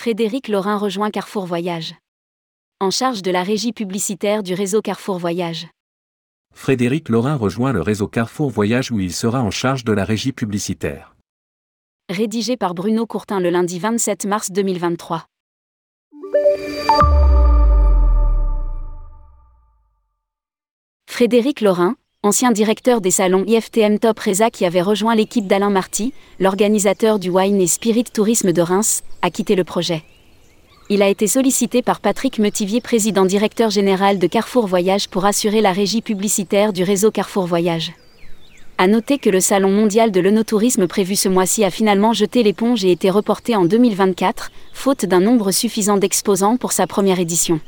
Frédéric Laurin rejoint Carrefour Voyage. En charge de la régie publicitaire du réseau Carrefour Voyage. Frédéric Laurin rejoint le réseau Carrefour Voyage où il sera en charge de la régie publicitaire. Rédigé par Bruno Courtin le lundi 27 mars 2023. Frédéric Laurin, ancien directeur des salons IFTM Top Reza qui avait rejoint l'équipe d'Alain Marty, l'organisateur du Wine et Spirit Tourisme de Reims, a quitté le projet. Il a été sollicité par Patrick Metivier, président directeur général de Carrefour Voyage pour assurer la régie publicitaire du réseau Carrefour Voyage. À noter que le salon mondial de l'onotourisme prévu ce mois-ci a finalement jeté l'éponge et été reporté en 2024, faute d'un nombre suffisant d'exposants pour sa première édition.